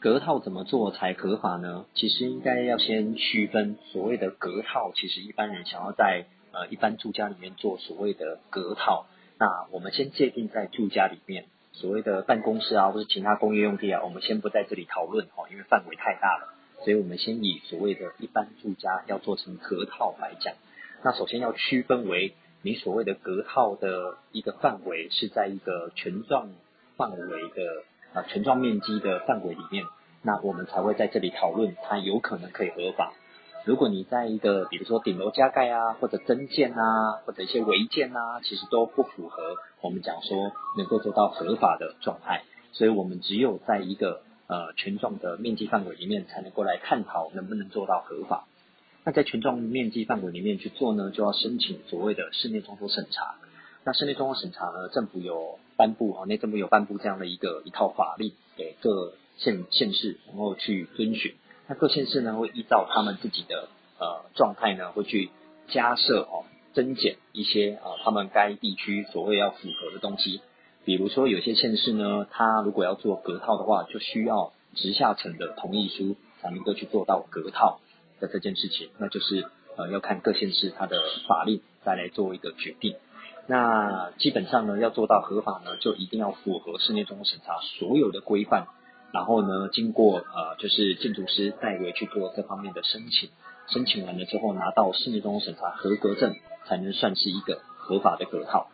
隔套怎么做才合法呢？其实应该要先区分所谓的隔套，其实一般人想要在呃一般住家里面做所谓的隔套，那我们先界定在住家里面，所谓的办公室啊或者其他工业用地啊，我们先不在这里讨论哦，因为范围太大了，所以我们先以所谓的一般住家要做成隔套来讲。那首先要区分为你所谓的隔套的一个范围是在一个权状范围的啊权状面积的范围里面，那我们才会在这里讨论它有可能可以合法。如果你在一个比如说顶楼加盖啊，或者增建啊，或者一些违建啊，其实都不符合我们讲说能够做到合法的状态。所以我们只有在一个呃权状的面积范围里面，才能够来探讨能不能做到合法。那在权状面积范围里面去做呢，就要申请所谓的室内装修审查。那室内装修审查呢，政府有颁布啊，内政部有颁布这样的一个一套法令给各县县市，然后去遵循。那各县市呢，会依照他们自己的呃状态呢，会去加设哦增减一些啊他们该地区所谓要符合的东西。比如说有些县市呢，它如果要做隔套的话，就需要直下层的同意书才能够去做到隔套。的这件事情，那就是呃要看各县市它的法令再来做一个决定。那基本上呢，要做到合法呢，就一定要符合室内装修审查所有的规范。然后呢，经过呃就是建筑师代为去做这方面的申请，申请完了之后拿到室内装修审查合格证，才能算是一个合法的隔套。